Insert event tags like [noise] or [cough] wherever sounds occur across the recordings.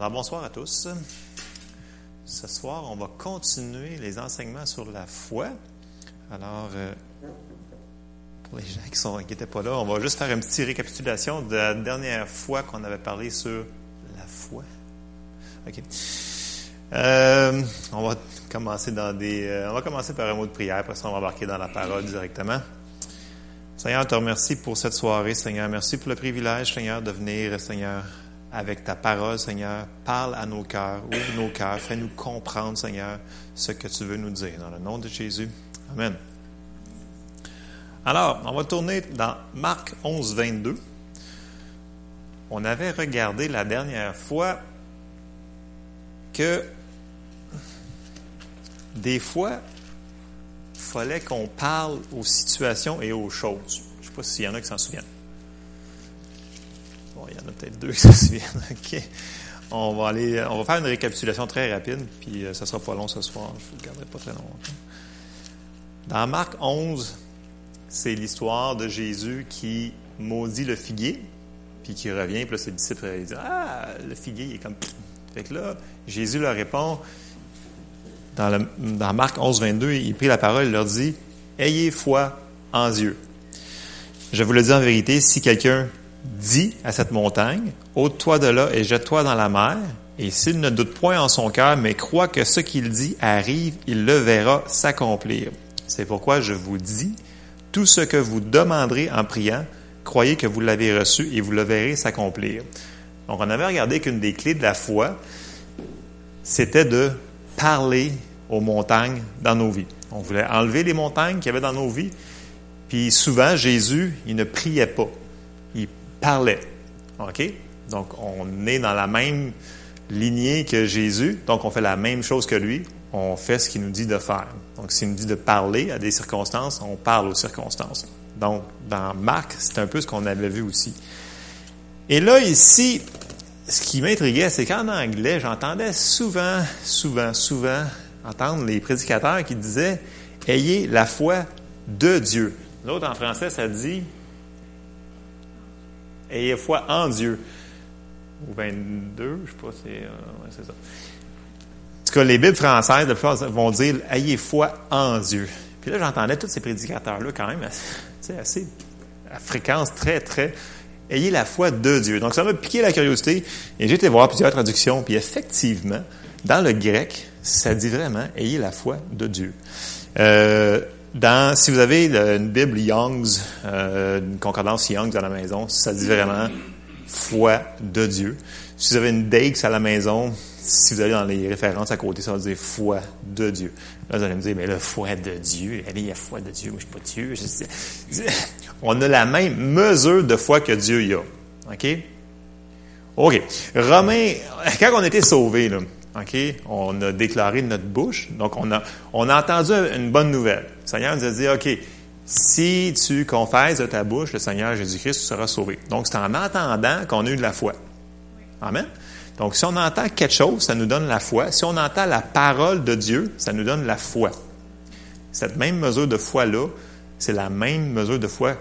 Alors bonsoir à tous. Ce soir, on va continuer les enseignements sur la foi. Alors, euh, pour les gens qui n'étaient pas là, on va juste faire une petite récapitulation de la dernière fois qu'on avait parlé sur la foi. OK. Euh, on va commencer dans des. euh, on va commencer par un mot de prière, après ça, on va embarquer dans la parole directement. Seigneur, te remercie pour cette soirée, Seigneur. Merci pour le privilège, Seigneur, de venir, Seigneur, avec ta parole, Seigneur. Parle à nos cœurs, ouvre nos cœurs, fais-nous comprendre, Seigneur, ce que tu veux nous dire. Dans le nom de Jésus. Amen. Alors, on va tourner dans Marc 11, 22. On avait regardé la dernière fois que des fois, il fallait qu'on parle aux situations et aux choses. Je ne sais pas s'il y en a qui s'en souviennent. Il y en a peut-être deux qui s'en souviennent. [laughs] On va aller, on va faire une récapitulation très rapide, puis euh, ça sera pas long ce soir. Je ne vous garderai pas très longtemps. Dans Marc 11, c'est l'histoire de Jésus qui maudit le figuier, puis qui revient, puis là, ses disciples ils disent Ah, le figuier, il est comme. [clears throat] Fait que là, Jésus leur répond dans, le- dans Marc 11, 22, il prit la parole, il leur dit Ayez foi en Dieu. Je vous le dis en vérité, si quelqu'un dit à cette montagne, ôte-toi de là et jette-toi dans la mer, et s'il ne doute point en son cœur, mais croit que ce qu'il dit arrive, il le verra s'accomplir. C'est pourquoi je vous dis, tout ce que vous demanderez en priant, croyez que vous l'avez reçu et vous le verrez s'accomplir. Donc, on avait regardé qu'une des clés de la foi, c'était de parler aux montagnes dans nos vies. On voulait enlever les montagnes qu'il y avait dans nos vies. Puis souvent, Jésus, il ne priait pas. Il parlait. OK? Donc, on est dans la même lignée que Jésus. Donc, on fait la même chose que lui. On fait ce qu'il nous dit de faire. Donc, s'il nous dit de parler à des circonstances, on parle aux circonstances. Donc, dans Marc, c'est un peu ce qu'on avait vu aussi. Et là, ici, ce qui m'intriguait, c'est qu'en anglais, j'entendais souvent, souvent, souvent entendre les prédicateurs qui disaient Ayez la foi de Dieu. L'autre en français, ça dit Ayez foi en Dieu. Ou 22, je sais pas, c'est euh, c'est ça. En tout cas, les Bibles françaises, de plupart, vont dire Ayez foi en Dieu. Puis là, j'entendais tous ces prédicateurs-là quand même, assez, assez à fréquence très, très. Ayez la foi de Dieu. Donc, ça m'a piqué la curiosité et j'ai été voir plusieurs traductions. Puis effectivement, dans le grec, ça dit vraiment Ayez la foi de Dieu. Euh, dans, si vous avez le- une Bible Young's, euh, une concordance Young's à la maison, ça dit vraiment foi de Dieu. Si vous avez une Dakes à la maison, si vous allez dans les références à côté, ça va dire foi de Dieu. Là, vous allez me dire, mais la foi de Dieu, allez, il y a foi de Dieu, moi je suis pas Dieu. On a la même mesure de foi que Dieu y a. OK? OK. Romains, quand on été sauvés, là, OK, on a déclaré notre bouche, donc on a, on a entendu une bonne nouvelle. Le Seigneur nous a dit, OK, si tu confesses de ta bouche le Seigneur Jésus-Christ, tu seras sauvé. Donc, c'est en entendant qu'on a eu de la foi. Amen. Donc, si on entend quelque chose, ça nous donne la foi. Si on entend la parole de Dieu, ça nous donne la foi. Cette même mesure de foi-là, c'est la même mesure de foi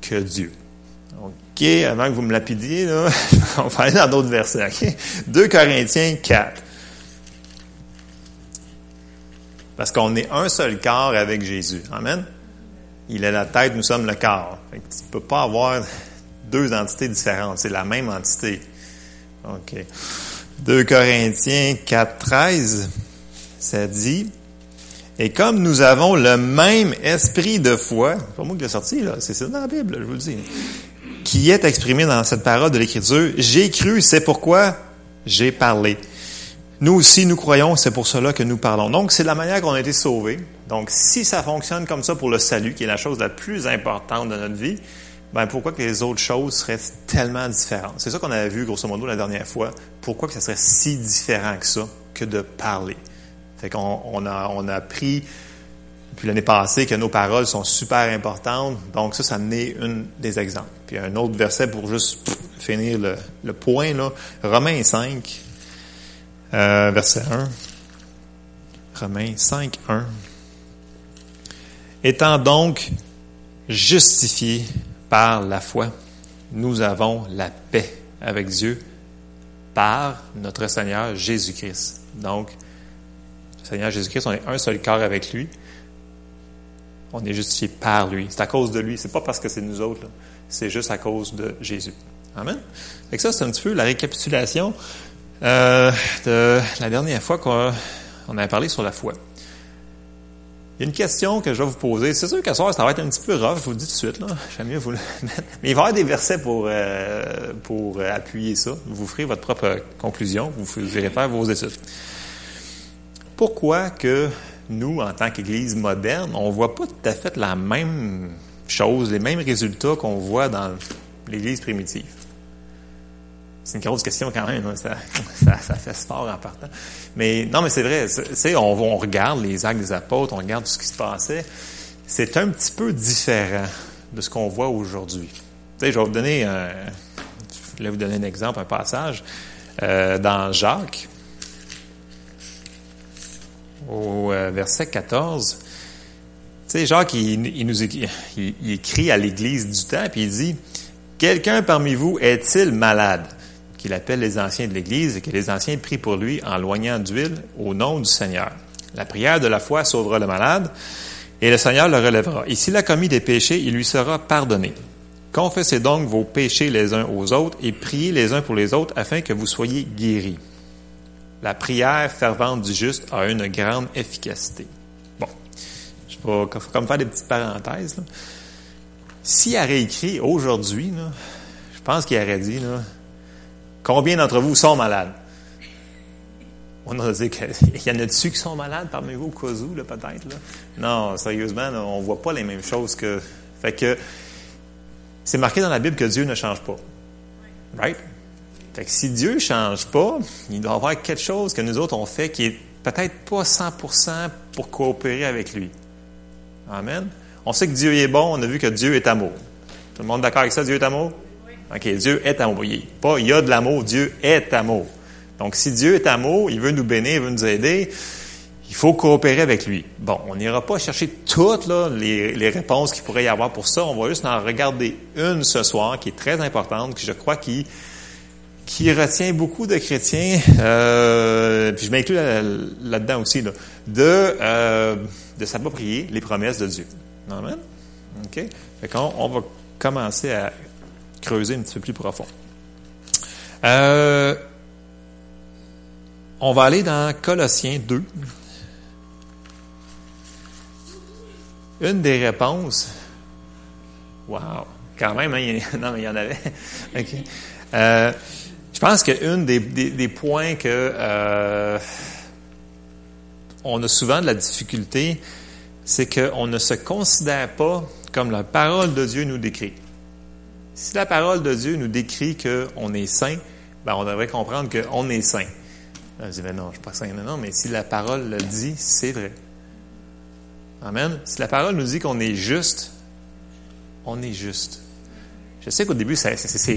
que Dieu. Avant que vous me lapidiez, [laughs] on va aller dans d'autres versets. OK? 2 Corinthiens 4. Parce qu'on est un seul corps avec Jésus. Amen? Il est la tête, nous sommes le corps. Tu ne peux pas avoir deux entités différentes. C'est la même entité. OK. 2 Corinthiens 4, 13, ça dit, et comme nous avons le même esprit de foi, c'est pas moi qui l'ai sorti, là, c'est ça dans la Bible, je vous le dis, qui est exprimé dans cette parole de l'Écriture, j'ai cru, c'est pourquoi j'ai parlé. Nous aussi, nous croyons, c'est pour cela que nous parlons. Donc, c'est la manière qu'on a été sauvés. Donc, si ça fonctionne comme ça pour le salut, qui est la chose la plus importante de notre vie, ben pourquoi que les autres choses seraient tellement différentes? C'est ça qu'on avait vu, grosso modo, la dernière fois. Pourquoi que ça serait si différent que ça, que de parler? Fait qu'on on a, on a appris, puis l'année passée, que nos paroles sont super importantes. Donc, ça, ça en est une des exemples. Puis un autre verset pour juste finir le, le point, là. Romains 5, euh, verset 1. Romains 5, 1. Étant donc justifiés par la foi, nous avons la paix avec Dieu par notre Seigneur Jésus-Christ. Donc, Seigneur Jésus-Christ, on est un seul corps avec lui. On est justifié par lui. C'est à cause de lui. C'est pas parce que c'est nous autres. C'est juste à cause de Jésus. Amen. Et ça, c'est un petit peu la récapitulation euh, de la dernière fois qu'on avait parlé sur la foi. Il y a une question que je vais vous poser. C'est sûr que ça, ça va être un petit peu rough, je vous le dis tout de suite. J'aime mieux vous le [laughs] mettre. Mais il va y avoir des versets pour, euh, pour appuyer ça. Vous ferez votre propre conclusion. Vous irez faire vos études. Pourquoi que nous, en tant qu'Église moderne, on voit pas tout à fait la même chose, les mêmes résultats qu'on voit dans l'Église primitive? C'est une grosse question quand même, hein. ça, [laughs] fait fort en partant. Mais non, mais c'est vrai, on, on regarde les actes des apôtres, on regarde tout ce qui se passait. C'est un petit peu différent de ce qu'on voit aujourd'hui. Je vais vous donner, un, vous donner un exemple, un passage euh, dans Jacques, au euh, verset 14. Tu sais, Jacques, il, nous écrit à l'Église du temps, puis il dit, Quelqu'un parmi vous est-il malade? qu'il appelle les anciens de l'Église et que les anciens prient pour lui en loignant d'huile au nom du Seigneur. La prière de la foi sauvera le malade et le Seigneur le relèvera. Et s'il a commis des péchés, il lui sera pardonné. Confessez donc vos péchés les uns aux autres et priez les uns pour les autres afin que vous soyez guéris. La prière fervente du juste a une grande efficacité. Bon, je vais comme faire des petites parenthèses. S'il a réécrit aujourd'hui, je pense qu'il aurait dit, là, Combien d'entre vous sont malades? On a dit qu'il [laughs] y en a dessus qui sont malades parmi vous, au où, peut-être. Là. Non, sérieusement, on ne voit pas les mêmes choses que. Fait que c'est marqué dans la Bible que Dieu ne change pas. Right? Fait que si Dieu ne change pas, il doit y avoir quelque chose que nous autres on fait qui est peut-être pas 100% pour coopérer avec lui. Amen. On sait que Dieu est bon, on a vu que Dieu est amour. Tout le monde d'accord avec ça, Dieu est amour? OK, Dieu est amour. Il, pas il y a de l'amour, Dieu est amour. Donc, si Dieu est amour, il veut nous bénir, il veut nous aider, il faut coopérer avec lui. Bon, on n'ira pas chercher toutes là, les, réponses qu'il pourrait y avoir pour ça. On va juste en regarder une ce soir qui est très importante, que je crois qui qui retient beaucoup de chrétiens, euh, puis je m'inclus là-dedans aussi, euh, de s'approprier les promesses de Dieu. Amen? OK? Fait on, on va commencer à creuser un petit peu plus profond. Euh, on va aller dans Colossiens 2. Une des réponses. Wow! Quand même, hein, [laughs] non, mais il y en avait. [laughs] Je pense qu'une des, des, points que euh, on a souvent de la difficulté, c'est qu'on ne se considère pas comme la parole de Dieu nous décrit. Si la parole de Dieu nous décrit qu'on est saint, ben on devrait comprendre qu'on est saint. Je dis, ben non, je ne suis pas saint. Non, non, mais si la parole le dit, c'est vrai. Amen. Si la parole nous dit qu'on est juste, on est juste. Je sais qu'au début, c'est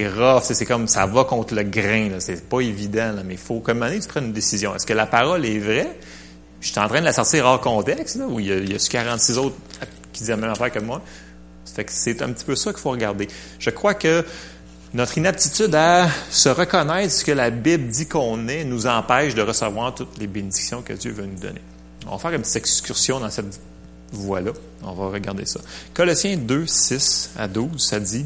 rough, c'est comme ça va contre le grain, c'est pas évident, mais il faut comme tu prennes une décision. Est-ce que la parole est vraie? Je suis en train de la sortir hors contexte, là, où il y, a, il y a 46 autres qui disent la même affaire que moi c'est un petit peu ça qu'il faut regarder. Je crois que notre inaptitude à se reconnaître ce que la Bible dit qu'on est nous empêche de recevoir toutes les bénédictions que Dieu veut nous donner. On va faire une petite excursion dans cette voie-là. On va regarder ça. Colossiens 2, 6 à 12, ça dit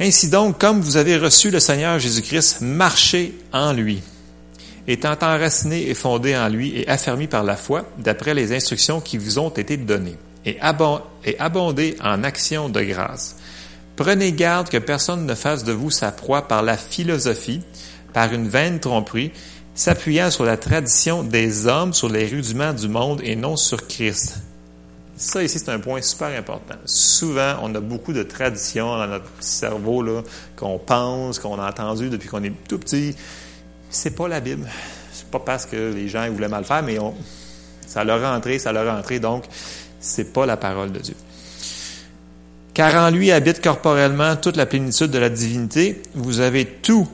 Ainsi donc, comme vous avez reçu le Seigneur Jésus-Christ, marchez en lui, étant enraciné et fondé en lui et affermi par la foi, d'après les instructions qui vous ont été données et, abondez en actions de grâce. Prenez garde que personne ne fasse de vous sa proie par la philosophie, par une vaine tromperie, s'appuyant sur la tradition des hommes, sur les rudiments du monde et non sur Christ. Ça ici, c'est un point super important. Souvent, on a beaucoup de traditions dans notre cerveau là qu'on pense, qu'on a entendu depuis qu'on est tout petit. C'est pas la Bible. C'est pas parce que les gens voulaient mal faire, mais on, ça leur a entré, ça leur a entré. Donc, c'est pas la parole de Dieu. Car en lui habite corporellement toute la plénitude de la divinité. Vous avez tout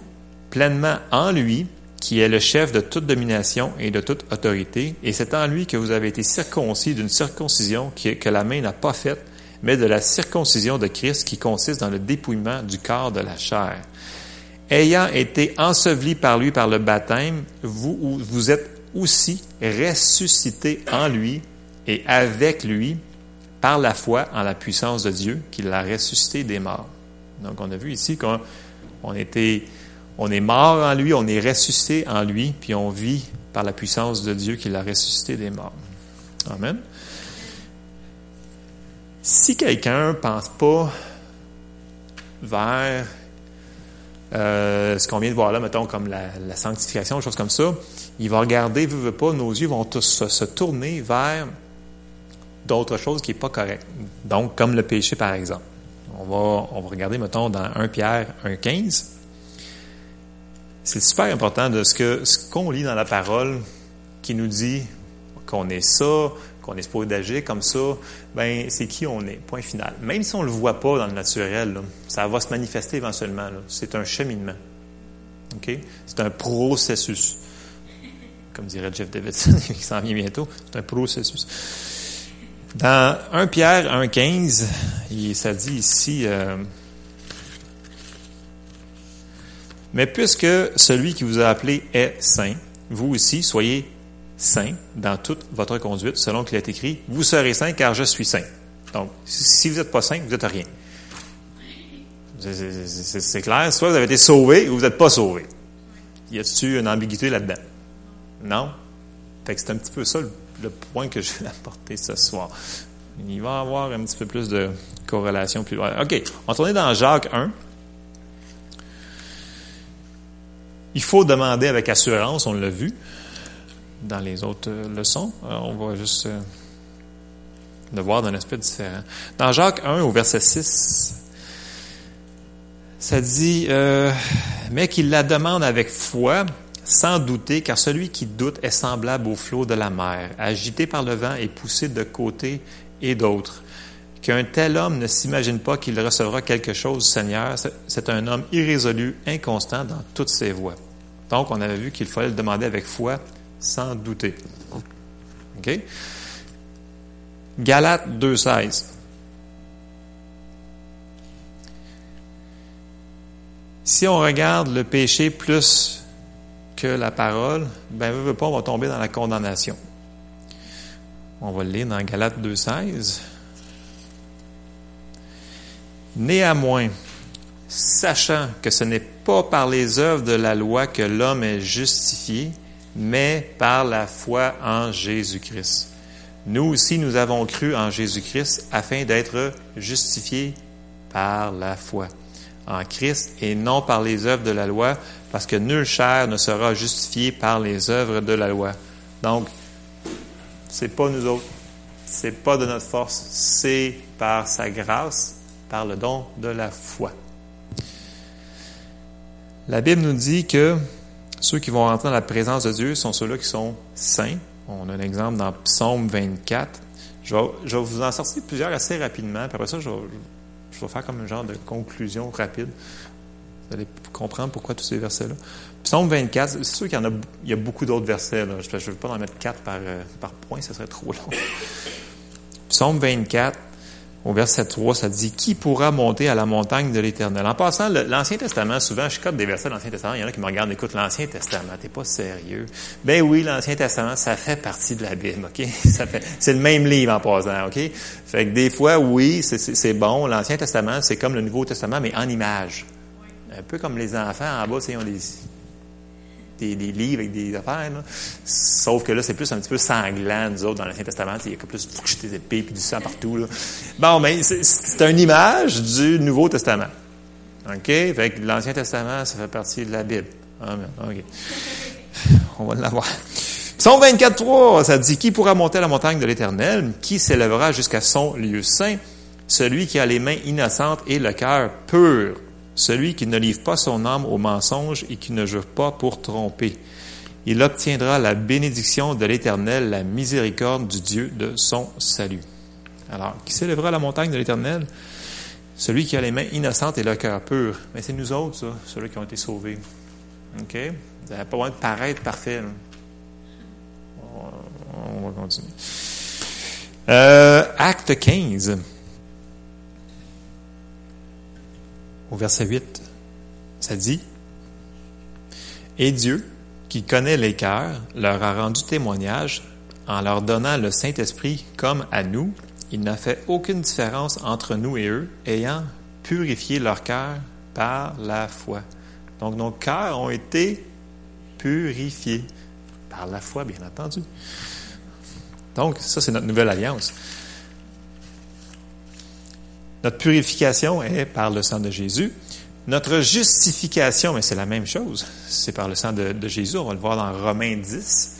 pleinement en lui, qui est le chef de toute domination et de toute autorité. Et c'est en lui que vous avez été circoncis d'une circoncision que la main n'a pas faite, mais de la circoncision de Christ qui consiste dans le dépouillement du corps de la chair. ayant été ensevelis par lui par le baptême, vous, vous êtes aussi ressuscités en lui et avec lui par la foi en la puissance de Dieu qui l'a ressuscité des morts. Donc on a vu ici qu'on on était, on est mort en lui, on est ressuscité en lui, puis on vit par la puissance de Dieu qui l'a ressuscité des morts. Amen. Si quelqu'un pense pas vers euh, ce qu'on vient de voir là, mettons, comme la, sanctification, des choses comme ça, il va regarder, veut, veut pas, nos yeux vont tous se, tourner vers d'autres choses qui n'est pas correct. Donc, comme le péché, par exemple. On va, on va regarder, mettons, dans 1 Pierre 1,15. C'est super important de ce que ce qu'on lit dans la parole qui nous dit qu'on est ça, qu'on est supposé d'agir comme ça, ben c'est qui on est, point final. Même si on le voit pas dans le naturel, ça va se manifester éventuellement. C'est un cheminement. OK? C'est un processus. Comme dirait Jeff Davidson, [laughs] qui s'en vient bientôt, c'est un processus. Dans 1 Pierre 1,15, ça dit ici, euh, Mais puisque celui qui vous a appelé est saint, vous aussi soyez saint dans toute votre conduite, selon qu'il est écrit, vous serez saint car je suis saint. Donc, si vous n'êtes pas saint, vous n'êtes rien. C'est clair. Soit vous avez été sauvé ou vous n'êtes pas sauvé. Y a-t-il une ambiguïté là-dedans? Non? Fait que c'est un petit peu ça le, point que je vais [laughs] apporter ce soir. Il va y avoir un petit peu plus de corrélation plus loin. OK. On va tourner dans Jacques 1. Il faut demander avec assurance, on l'a vu dans les autres euh, leçons. Euh, on va juste euh, le voir d'un aspect différent. Dans Jacques 1, au verset 6, ça dit, mais qu'il la demande avec foi, sans douter, car celui qui doute est semblable au flot de la mer, agité par le vent et poussé de côté et d'autre. Qu'un tel homme ne s'imagine pas qu'il recevra quelque chose du Seigneur, c'est un homme irrésolu, inconstant dans toutes ses voies. Donc, on avait vu qu'il fallait le demander avec foi, sans douter. OK? Galates 2.16. Si on regarde le péché plus que la parole, ben, veut, veut pas, on va tomber dans la condamnation. On va le lire dans Galates 2.16. Néanmoins, sachant que ce n'est pas par les œuvres de la loi que l'homme est justifié, mais par la foi en Jésus-Christ. Nous aussi, nous avons cru en Jésus-Christ afin d'être justifiés par la foi en Christ et non par les œuvres de la loi, parce que nulle chair ne sera justifié par les œuvres de la loi. Donc, c'est pas nous autres, c'est pas de notre force, c'est par sa grâce, par le don de la foi. La Bible nous dit que ceux qui vont rentrer dans la présence de Dieu sont ceux-là qui sont saints. On a un exemple dans Psaume 24. Je vais, vous en sortir plusieurs assez rapidement. Puis après ça, je vais, faire comme un genre de conclusion rapide. Vous allez comprendre pourquoi tous ces versets-là. Psaume 24, c'est sûr qu'il y en a, il y a beaucoup d'autres versets. Je ne veux pas en mettre quatre par, euh, point, ça serait trop long. Psaume 24, au verset 3, ça dit Qui pourra monter à la montagne de l'Éternel? En passant, l'Ancien Testament, souvent, je cote des versets de l'Ancien Testament. Il y en a qui me regardent, écoute, l'Ancien Testament, t'es pas sérieux. Ben oui, l'Ancien Testament, ça fait partie de la Bible, OK? [laughs] Ça fait, c'est le même livre en passant, OK? Fait que des fois, oui, c'est bon. L'Ancien Testament, c'est comme le Nouveau Testament, mais en image. Un peu comme les enfants en bas, c'est on les des, livres avec des affaires. Sauf que là, c'est plus un petit peu sanglant, nous autres, dans l'Ancien Testament. Il y a plus des épées et du sang partout. Bon, mais c'est une image du Nouveau Testament. OK? Fait l'Ancien Testament, ça fait partie de la Bible. Amen. OK. [laughs] On va l'avoir. Psaume 24.3, ça dit, Qui pourra monter à la montagne de l'Éternel? Qui s'élèvera jusqu'à son lieu saint? Celui qui a les mains innocentes et le cœur pur celui qui ne livre pas son âme au mensonge et qui ne jure pas pour tromper. Il obtiendra la bénédiction de l'Éternel, la miséricorde du Dieu de son salut. Alors, qui s'élèvera à la montagne de l'Éternel? Celui qui a les mains innocentes et le cœur pur. Mais c'est nous autres, ça, ceux qui ont été sauvés. OK? Vous n'avez pas besoin de paraître parfait. On va continuer. Euh, acte 15. Au verset 8, ça dit, Et Dieu, qui connaît les cœurs, leur a rendu témoignage en leur donnant le Saint-Esprit comme à nous. Il n'a fait aucune différence entre nous et eux, ayant purifié leur cœur par la foi. Donc nos cœurs ont été purifiés par la foi, bien entendu. Donc ça, c'est notre nouvelle alliance. Notre purification est par le sang de Jésus. Notre justification, mais c'est la même chose, c'est par le sang de, Jésus. On va le voir dans Romains 10.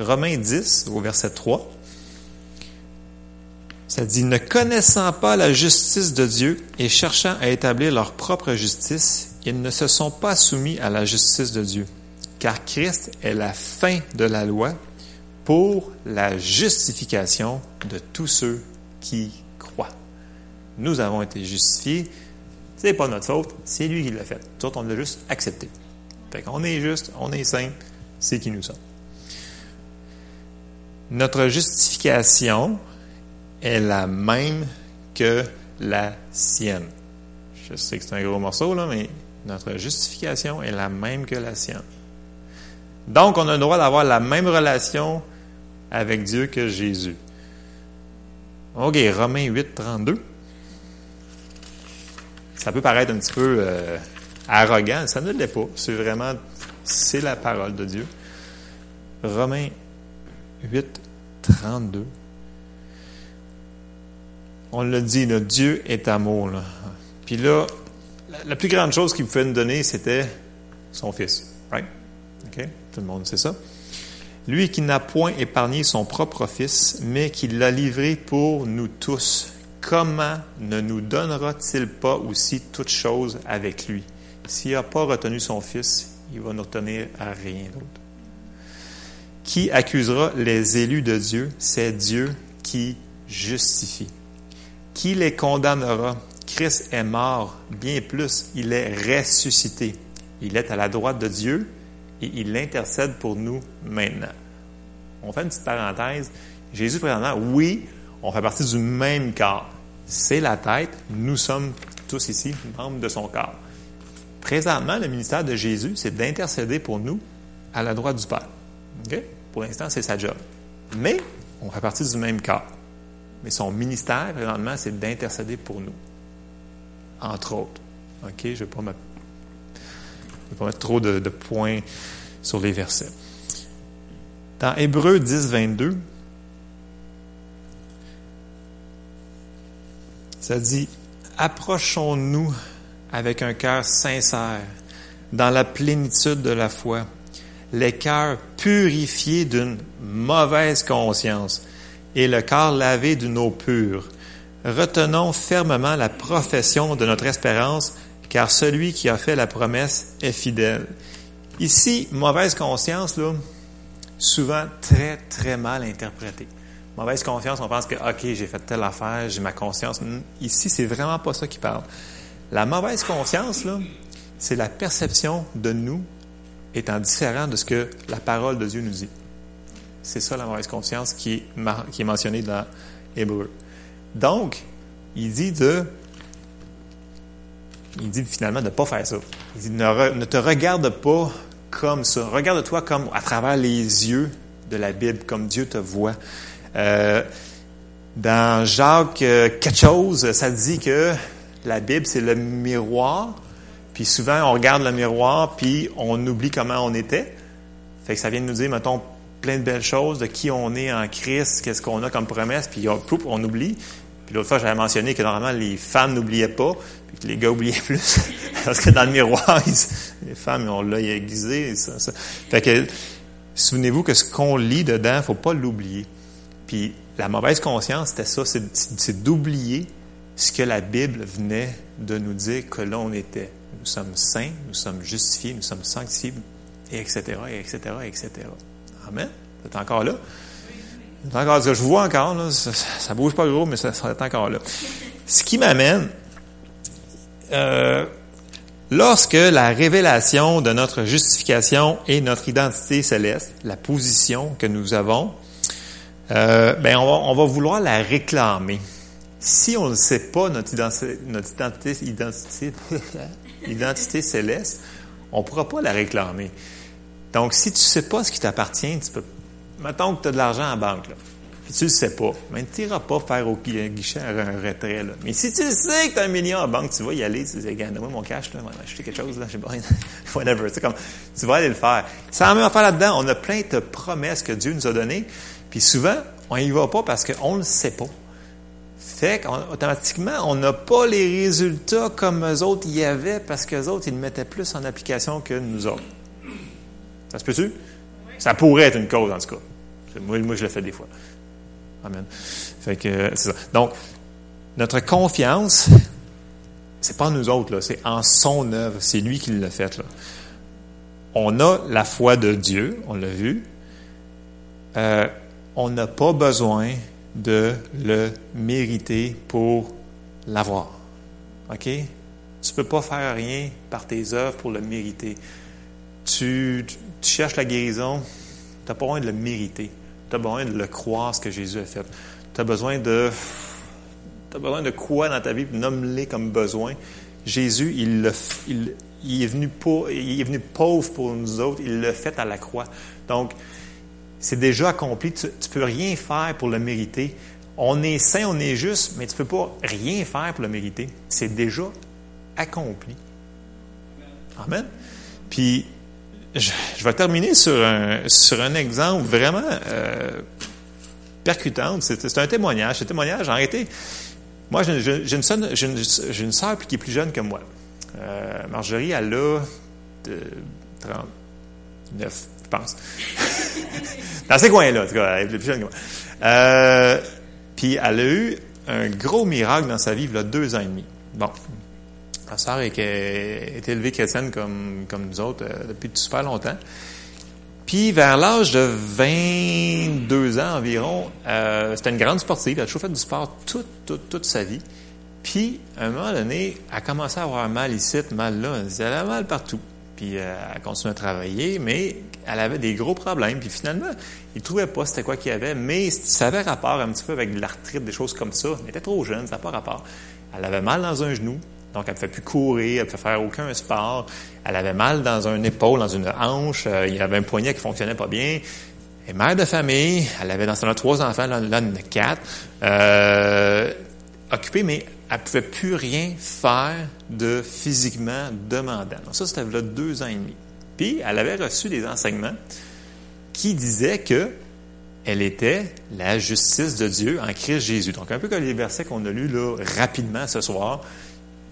Romains 10, au verset 3. Ça dit, ne connaissant pas la justice de Dieu et cherchant à établir leur propre justice, ils ne se sont pas soumis à la justice de Dieu. Car Christ est la fin de la loi pour la justification de tous ceux qui. Nous avons été justifiés. C'est pas notre faute, c'est lui qui l'a fait. Nous autres, on l'a juste accepté. Fait qu'on est juste, on est saint, c'est qui nous sommes. Notre justification est la même que la sienne. Je sais que c'est un gros morceau, là, mais notre justification est la même que la sienne. Donc, on a le droit d'avoir la même relation avec Dieu que Jésus. OK, Romains 8, 32. Ça peut paraître un petit peu euh, arrogant, ça ne l'est pas. C'est vraiment, c'est la parole de Dieu. Romains 8, 32. On le dit, Dieu est amour. Là. Puis là, la plus grande chose qu'il pouvait nous donner, c'était son Fils. Right? OK? Tout le monde sait ça. Lui qui n'a point épargné son propre Fils, mais qui l'a livré pour nous tous, comment ne nous donnera-t-il pas aussi toutes choses avec lui? S'il n'a pas retenu son Fils, il va nous retenir à rien d'autre. Qui accusera les élus de Dieu? C'est Dieu qui justifie. Qui les condamnera? Christ est mort, bien plus, il est ressuscité. Il est à la droite de Dieu et il intercède pour nous maintenant. On fait une petite parenthèse. Jésus, présentement, oui, on fait partie du même corps. C'est la tête. Nous sommes tous ici membres de son corps. Présentement, le ministère de Jésus, c'est d'intercéder pour nous à la droite du Père. Pour l'instant, c'est sa job. Mais on fait partie du même corps. Mais son ministère, présentement, c'est d'intercéder pour nous. Entre autres. OK? Je ne vais, pas mettre trop de, de points sur les versets. Dans Hébreu 10, 22, ça dit Approchons-nous avec un cœur sincère, dans la plénitude de la foi, les cœurs purifiés d'une mauvaise conscience et le corps lavé d'une eau pure. Retenons fermement la profession de notre espérance, car celui qui a fait la promesse est fidèle. Ici, mauvaise conscience, là, souvent très, très mal interprété. Mauvaise conscience, on pense que, OK, j'ai fait telle affaire, j'ai ma conscience. Ici, c'est vraiment pas ça qui parle. La mauvaise conscience, là, c'est la perception de nous étant différent de ce que la parole de Dieu nous dit. C'est ça la mauvaise conscience qui est, qui est mentionnée dans Hébreu. Donc, il dit de il dit finalement de ne pas faire ça. Il dit ne, te regarde pas comme ça. Regarde-toi comme à travers les yeux de la Bible, comme Dieu te voit. Euh, dans Jacques euh, quelque chose, ça dit que la Bible, c'est le miroir. Puis souvent, on regarde le miroir, puis on oublie comment on était. Fait que ça vient de nous dire, mettons, plein de belles choses, de qui on est en Christ, qu'est-ce qu'on a comme promesse, puis on, on oublie. Puis l'autre fois, j'avais mentionné que normalement, les femmes n'oubliaient pas, puis que les gars oubliaient [laughs] plus. Parce que dans le miroir, les femmes ont l'œil aiguisé. Ça, ça. Fait que, souvenez-vous que ce qu'on lit dedans, faut pas l'oublier. Puis la mauvaise conscience, c'était ça, c'est d'oublier ce que la Bible venait de nous dire que là on était. Nous sommes saints, nous sommes justifiés, nous sommes sanctifiés, et etc., et etc., etc. Amen. Vous êtes encore là? Encore, je vois encore, là, ça, ça, bouge pas gros, mais ça, ça est encore là. Ce qui m'amène, euh, lorsque la révélation de notre justification et notre identité céleste, la position que nous avons, euh, ben on va, on va vouloir la réclamer. Si on ne sait pas notre identité, notre identité, identité, [laughs] céleste, on ne pourra pas la réclamer. Donc, si tu sais pas ce qui t'appartient, tu peux, mettons que tu as de l'argent en banque, là, puis tu le sais pas, mais tu n'iras pas faire au guichet un retrait, là. Mais si tu sais que tu as un million en banque, tu vas y aller, tu dis, regarde, moi mon cash, là, je acheter quelque chose, là, je sais pas, [laughs] whatever, comme, tu vas aller le faire. En même affaire là-dedans, on a plein de promesses que Dieu nous a données, puis souvent, on y va pas parce qu'on le sait pas. Fait qu'automatiquement, on n'a pas les résultats comme eux autres y avaient parce qu'eux autres, ils le mettaient plus en application que nous autres. Ça se peut-tu? Ça pourrait être une cause, en tout cas. Moi, moi je le fais des fois. Amen. Fait que, c'est ça. Donc, notre confiance, c'est pas nous autres, c'est en son œuvre. C'est lui qui l'a fait. On a la foi de Dieu, on l'a vu. Euh, on n'a pas besoin de le mériter pour l'avoir. OK? Tu peux pas faire rien par tes œuvres pour le mériter. Tu, cherches la guérison, tu n'as pas besoin de le mériter. Tu as besoin de le croire, ce que Jésus a fait. Tu as besoin de. Tu as besoin de quoi dans ta vie? Nomme-les comme besoin? Jésus, il, est venu il est venu pauvre pour nous autres. Il l'a fait à la croix. Donc, c'est déjà accompli. Tu ne peux rien faire pour le mériter. On est saint, on est juste, mais tu ne peux pas rien faire pour le mériter. C'est déjà accompli. Amen. Puis, je, vais terminer sur un, sur un exemple vraiment euh, percutant. C'est un témoignage. Ce témoignage, en réalité, moi, j'ai une, une, soeur qui est plus jeune que moi. Euh, Marjorie, elle a de 39, je Dans ces coins-là, en tout cas, elle est plus jeune que moi. Euh, puis elle a eu un gros miracle dans sa vie, il y a deux ans et demi. Bon, Ma sœur est, est, élevée chrétienne comme, comme nous autres euh, depuis super longtemps. Puis vers l'âge de 22 ans environ, euh, c'était une grande sportive. Elle a toujours fait du sport toute, toute, toute sa vie. Puis, à un moment donné, elle a commencé à avoir mal ici, mal là. Elle avait mal partout. Puis, euh, elle continué à travailler, mais elle avait des gros problèmes. Puis finalement, il ne trouvait pas c'était quoi qu'il y avait, mais ça avait rapport un petit peu avec l'arthrite, des choses comme ça. Elle était trop jeune, ça n'a pas rapport. Elle avait mal dans un genou, donc, elle ne pouvait plus courir, elle ne pouvait faire aucun sport. Elle avait mal dans un épaule, dans une hanche. Euh, il y avait un poignet qui fonctionnait pas bien. Elle est mère de famille. Elle avait dans son trois enfants, là, là quatre. Euh, occupée, mais elle ne pouvait plus rien faire de physiquement demandant. Donc, ça, c'était là deux ans et demi. Puis, elle avait reçu des enseignements qui disaient que elle était la justice de Dieu en Christ Jésus. Donc, un peu comme les versets qu'on a lus là, rapidement ce soir.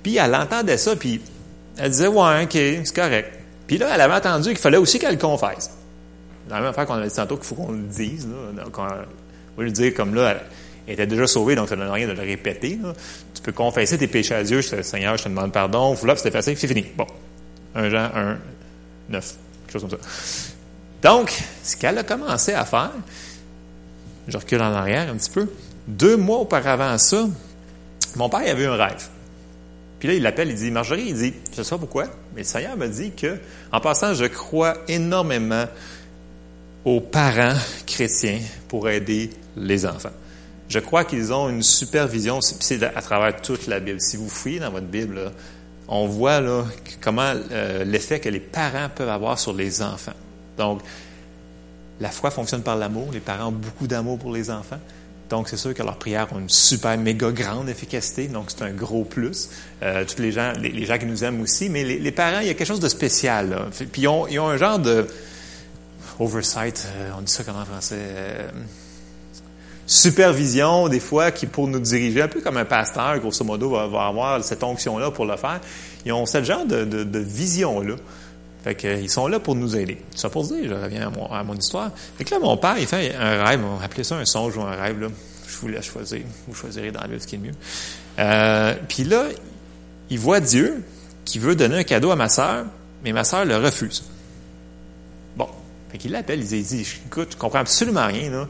Puis elle entendait ça, puis elle disait Ouais, OK, c'est correct. Puis là, elle avait entendu qu'il fallait aussi qu'elle le confesse. Dans la même affaire qu'on a dit tantôt qu'il faut qu'on le dise. Là, on va lui dire comme là, elle était déjà sauvée, donc ça ne donne rien de le répéter. Tu peux confesser tes péchés à Dieu, je te, Seigneur, je te demande pardon. Là, c'était facile, c'est fini. Bon. Un Jean 1, 9, quelque chose comme ça. Donc, ce qu'elle a commencé à faire, je recule en arrière un petit peu, deux mois auparavant ça, mon père avait un rêve. Puis là, il l'appelle, il dit, Marjorie, il dit, je sais pas pourquoi, mais le Seigneur me dit que, en passant, je crois énormément aux parents chrétiens pour aider les enfants. Je crois qu'ils ont une supervision, c'est à travers toute la Bible. Si vous fouillez dans votre Bible, on voit comment euh, l'effet que les parents peuvent avoir sur les enfants. Donc, la foi fonctionne par l'amour. Les parents ont beaucoup d'amour pour les enfants. Donc, c'est sûr que leurs prières ont une super méga grande efficacité, donc c'est un gros plus. Euh, tous les gens, les, gens qui nous aiment aussi, mais les, parents, il y a quelque chose de spécial. Là. Puis ils ont, un genre de oversight, euh, on dit ça comment en français, supervision des fois qui pour nous diriger, un peu comme un pasteur, grosso modo, va, avoir cette onction-là pour le faire. Ils ont ce genre de, vision-là. Fait qu'ils sont là pour nous aider. Ça pour dire, je reviens à mon, histoire. Fait que là, mon père, il fait un rêve, on va appeler ça un songe ou un rêve, là. Je vous laisse choisir. Vous choisirez dans la Bible ce qui est mieux. Euh, puis là, il voit Dieu qui veut donner un cadeau à ma sœur, mais ma sœur le refuse. Bon. Fait qu'il l'appelle, il dit, écoute, je comprends absolument rien, là.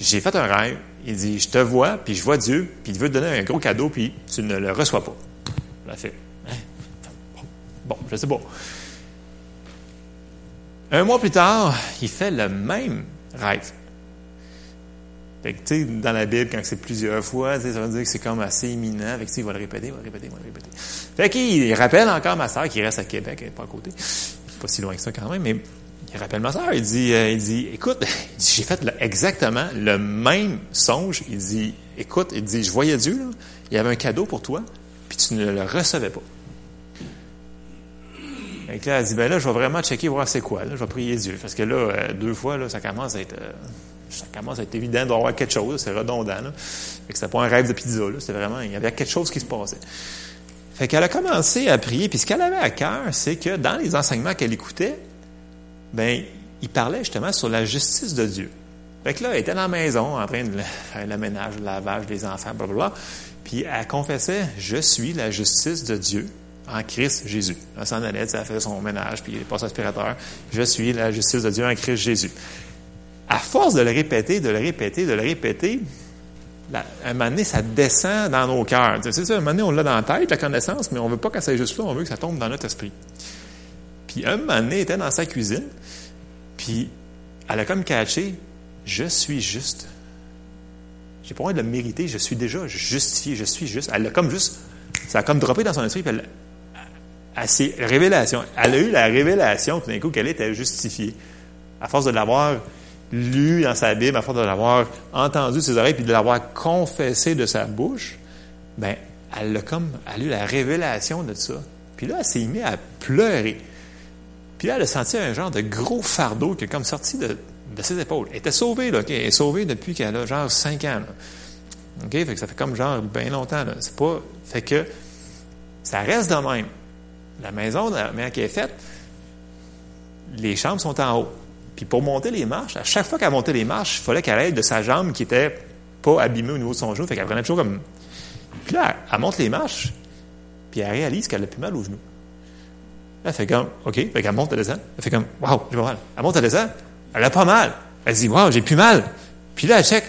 J'ai fait un rêve. Il dit, je te vois, puis je vois Dieu, puis il veut te donner un gros cadeau, puis tu ne le reçois pas. A fait, hein? Bon, je sais pas. Un mois plus tard, il fait le même rêve. Fait que, dans la Bible, quand c'est plusieurs fois, ça veut dire que c'est comme assez imminent. Fait que, il va le répéter, il va le répéter, il va le répéter. Fait qu'il rappelle encore ma soeur qui reste à Québec, elle n'est pas à côté. Pas si loin que ça quand même, mais il rappelle ma soeur, il dit, euh, il dit, écoute, [laughs] j'ai fait exactement le même songe. Il dit, écoute, il dit, je voyais Dieu, là, il y avait un cadeau pour toi, puis tu ne le recevais pas. Et là, elle dit, ben là, je vais vraiment checker, voir c'est quoi, là, je vais prier Dieu. Parce que là, euh, deux fois, là, ça commence à être, euh, ça commence à être évident d'avoir quelque chose, c'est redondant, là. Fait que c'était pas un rêve de pizza, là, c'était vraiment, il y avait quelque chose qui se passait. Fait qu'elle a commencé à prier, puis ce qu'elle avait à cœur, c'est que dans les enseignements qu'elle écoutait, ben, il parlait justement sur la justice de Dieu. Fait que là, elle était dans la maison, en train de faire le ménage, le lavage des enfants, blablabla. Puis elle confessait, je suis la justice de Dieu en Christ Jésus. Elle s'en allait, elle fait son ménage, puis il passe aspirateur. Je suis la justice de Dieu en Christ Jésus. À force de le répéter, de le répéter, de le répéter, à un moment donné, ça descend dans nos cœurs. C'est ça, un moment donné, on l'a dans la tête, la connaissance, mais on veut pas que ça juste là, on veut que ça tombe dans notre esprit. Puis un moment donné, était dans sa cuisine, puis elle a comme catché, je suis juste. J'ai pas envie de le mériter, je suis déjà justifié, je suis juste. Elle a comme juste, ça a comme droppé dans son esprit, puis elle, à ses révélations. Elle a eu la révélation tout d'un coup qu'elle était justifiée. À force de l'avoir lu dans sa Bible, à force de l'avoir entendu de ses oreilles, puis de l'avoir confessé de sa bouche, ben, elle a comme, elle a eu la révélation de ça. Puis là, elle s'est mise à pleurer. Puis là, elle a senti un genre de gros fardeau qui est comme sorti de, ses épaules. Elle était sauvée, là, Elle est sauvée depuis qu'elle a genre cinq ans, OK? Fait que ça fait comme genre bien longtemps. C'est pas, fait que ça reste de même. La maison, la manière qui est faite, les chambres sont en haut. Puis pour monter les marches, à chaque fois qu'elle montait les marches, il fallait qu'elle aide de sa jambe qui était pas abîmée au niveau de son genou. Fait qu'elle prenait toujours comme. Puis là, elle monte les marches, puis elle réalise qu'elle a plus mal au genou. Elle fait comme, OK, fait qu'elle monte, elle descend. Elle fait comme, wow, j'ai pas mal. Elle monte, elle descend. Elle a pas mal. Elle dit, wow, j'ai plus mal. Puis là, elle check.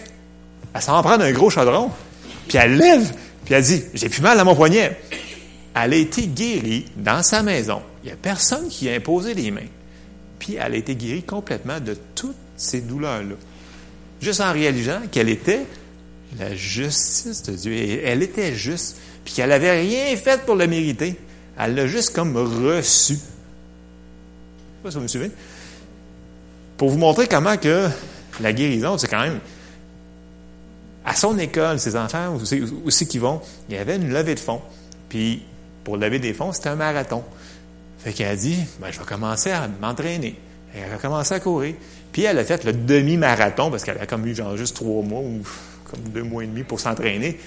Elle s'en prend un gros chaudron. Puis elle lève. Puis elle dit, j'ai plus mal à mon poignet. Elle a été guérie dans sa maison. Il n'y a personne qui a imposé les mains. Puis elle a été guérie complètement de toutes ces douleurs-là. Juste en réalisant qu'elle était la justice de Dieu. Elle était juste. Puis qu'elle n'avait rien fait pour le mériter. Elle l'a juste comme reçu. Je sais pas si vous me suivez. Pour vous montrer comment que la guérison, c'est quand même à son école, ses enfants aussi, aussi qui vont, il y avait une levée de fonds. Puis pour lever des fonds, c'était un marathon. Fait qu'elle a dit, ben, je vais commencer à m'entraîner. Elle a commencé à courir. Puis elle a fait le demi-marathon, parce qu'elle a comme eu genre juste trois mois ou comme deux mois et demi pour s'entraîner.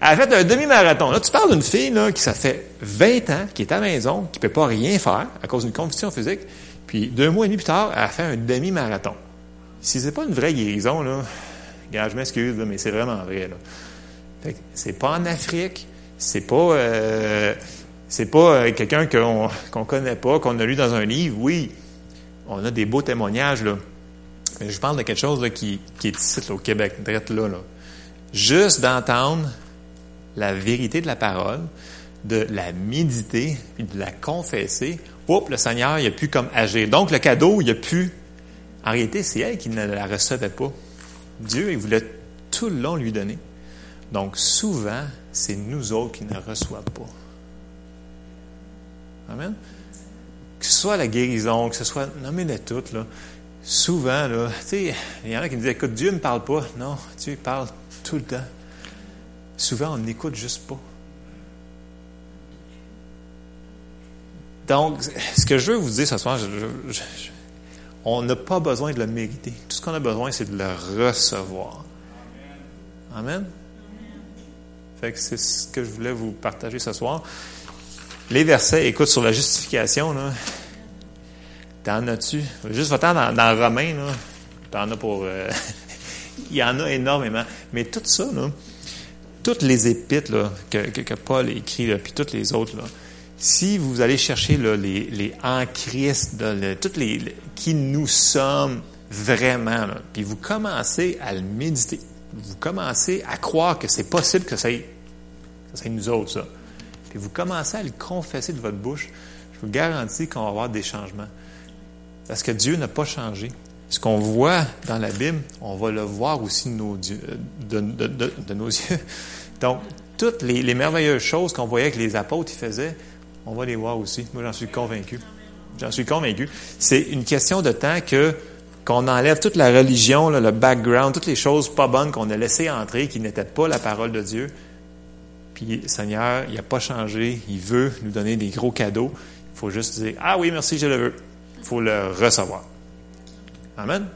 Elle a fait un demi-marathon. Là, tu parles d'une fille là, qui, ça fait 20 ans, qui est à la maison, qui ne peut pas rien faire à cause d'une condition physique. Puis deux mois et demi plus tard, elle a fait un demi-marathon. Si c'est pas une vraie guérison, là, je m'excuse, mais c'est vraiment vrai. Là. Fait que c'est pas en Afrique, c'est pas euh, c'est pas euh, quelqu'un qu'on qu'on connaît pas, qu'on a lu dans un livre. Oui, on a des beaux témoignages là. Mais je parle de quelque chose là, qui, qui est ici au Québec, direct là, là. Juste d'entendre la vérité de la parole, de la méditer, puis de la confesser, oups, le Seigneur, il a pu comme agir. Donc, le cadeau, il a pu. En réalité, c'est elle qui ne la recevait pas. Dieu, il voulait tout le long lui donner. Donc, souvent, c'est nous autres qui ne reçoivent pas. Amen. Que ce soit la guérison, que ce soit, nommez-les toutes, là. Souvent, là, tu sais, il y en a qui me disent, écoute, Dieu ne parle pas. Non, Dieu parle tout le temps. Souvent, on n'écoute juste pas. Donc, ce que je veux vous dire ce soir, on n'a pas besoin de le mériter. Tout ce qu'on a besoin, c'est de le recevoir. Amen. Fait que c'est ce que je voulais vous partager ce soir. Les versets, écoute, sur la justification, là, t'en as-tu? Juste va dans, dans Romain, là, t'en as pour... Euh, [laughs] il y en a énormément. Mais tout ça, là, toutes les épîtres que, Paul écrit, puis toutes les autres, si vous allez chercher les, en Christ, toutes les, qui nous sommes vraiment, puis vous commencez à le méditer, vous commencez à croire que c'est possible que ça c'est nous autres, ça. Puis vous commencez à le confesser de votre bouche, je vous garantis qu'on va avoir des changements. Parce que Dieu n'a pas changé. Ce qu'on voit dans la Bible, on va le voir aussi de nos, nos [laughs] yeux. Donc, toutes les, merveilleuses choses qu'on voyait que les apôtres faisaient, on va les voir aussi. Moi, j'en suis convaincu. J'en suis convaincu. C'est une question de temps que qu'on enlève toute la religion, le background, toutes les choses pas bonnes qu'on a laissées entrer, qui n'étaient pas la parole de Dieu. Puis, Seigneur, il n'a pas changé. Il veut nous donner des gros cadeaux. Il faut juste dire, ah oui, merci, je le veux. Il faut le recevoir. Amen.